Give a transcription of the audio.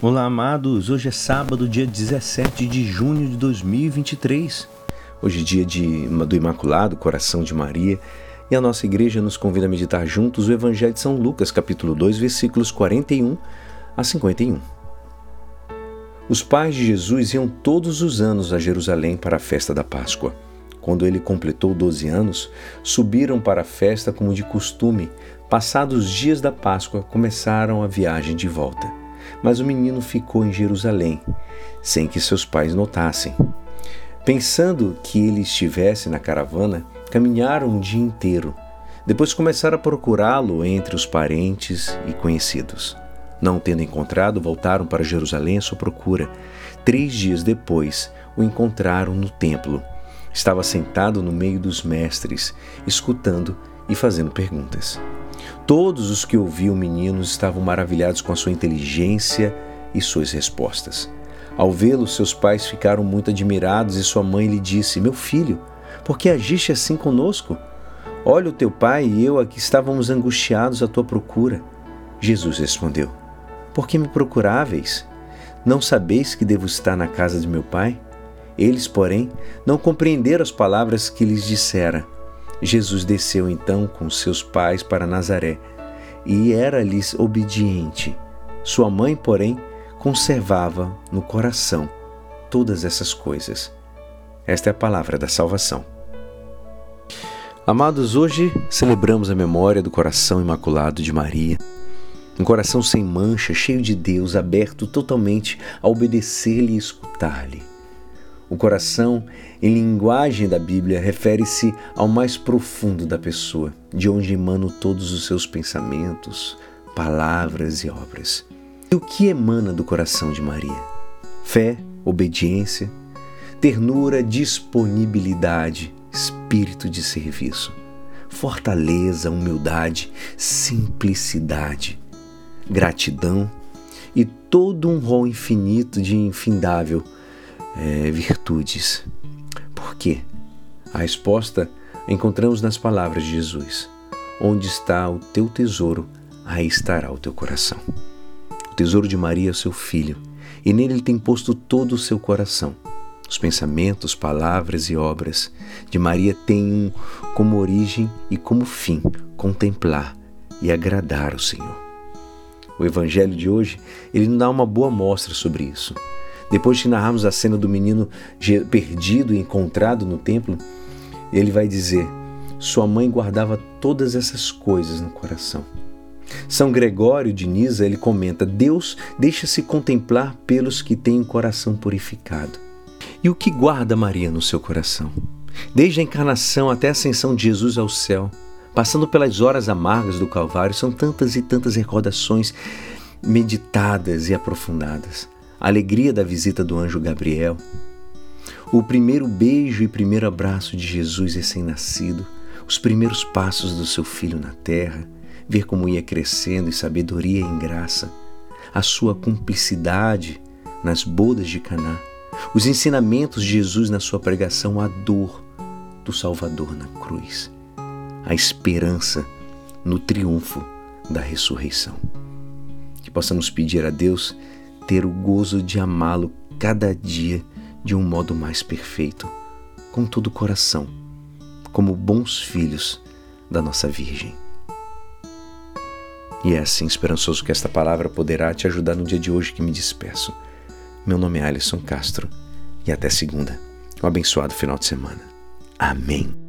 Olá, amados. Hoje é sábado, dia 17 de junho de 2023. Hoje é dia de, do Imaculado Coração de Maria e a nossa igreja nos convida a meditar juntos o Evangelho de São Lucas, capítulo 2, versículos 41 a 51. Os pais de Jesus iam todos os anos a Jerusalém para a festa da Páscoa. Quando ele completou 12 anos, subiram para a festa como de costume. Passados os dias da Páscoa, começaram a viagem de volta mas o menino ficou em Jerusalém, sem que seus pais notassem. Pensando que ele estivesse na caravana, caminharam um dia inteiro. Depois começaram a procurá-lo entre os parentes e conhecidos. Não tendo encontrado, voltaram para Jerusalém à sua procura. Três dias depois, o encontraram no templo. Estava sentado no meio dos mestres, escutando e fazendo perguntas. Todos os que ouviam o menino estavam maravilhados com a sua inteligência e suas respostas. Ao vê-lo, seus pais ficaram muito admirados e sua mãe lhe disse: Meu filho, por que agiste assim conosco? Olha, o teu pai e eu aqui estávamos angustiados à tua procura. Jesus respondeu: Por que me procuráveis? Não sabeis que devo estar na casa de meu pai? Eles, porém, não compreenderam as palavras que lhes dissera. Jesus desceu então com seus pais para Nazaré e era-lhes obediente. Sua mãe, porém, conservava no coração todas essas coisas. Esta é a palavra da salvação. Amados, hoje celebramos a memória do coração imaculado de Maria. Um coração sem mancha, cheio de Deus, aberto totalmente a obedecer-lhe e escutar-lhe. O coração, em linguagem da Bíblia, refere-se ao mais profundo da pessoa, de onde emanam todos os seus pensamentos, palavras e obras. E o que emana do coração de Maria? Fé, obediência, ternura, disponibilidade, espírito de serviço, fortaleza, humildade, simplicidade, gratidão e todo um rol infinito de infindável é, virtudes. Por quê? A resposta encontramos nas palavras de Jesus: Onde está o teu tesouro, aí estará o teu coração. O tesouro de Maria é o seu filho, e nele ele tem posto todo o seu coração. Os pensamentos, palavras e obras de Maria têm como origem e como fim contemplar e agradar o Senhor. O evangelho de hoje, ele nos dá uma boa mostra sobre isso. Depois de narrarmos a cena do menino perdido e encontrado no templo, ele vai dizer: Sua mãe guardava todas essas coisas no coração. São Gregório de Nisa ele comenta: Deus deixa-se contemplar pelos que têm o coração purificado. E o que guarda Maria no seu coração? Desde a encarnação até a ascensão de Jesus ao céu, passando pelas horas amargas do Calvário, são tantas e tantas recordações meditadas e aprofundadas a alegria da visita do anjo Gabriel, o primeiro beijo e primeiro abraço de Jesus recém-nascido, os primeiros passos do seu filho na terra, ver como ia crescendo em sabedoria e em graça, a sua cumplicidade nas bodas de Caná, os ensinamentos de Jesus na sua pregação, a dor do Salvador na cruz, a esperança no triunfo da ressurreição. Que possamos pedir a Deus ter o gozo de amá-lo cada dia de um modo mais perfeito, com todo o coração, como bons filhos da nossa Virgem. E é assim esperançoso que esta palavra poderá te ajudar no dia de hoje que me despeço. Meu nome é Alisson Castro e até segunda. Um abençoado final de semana. Amém.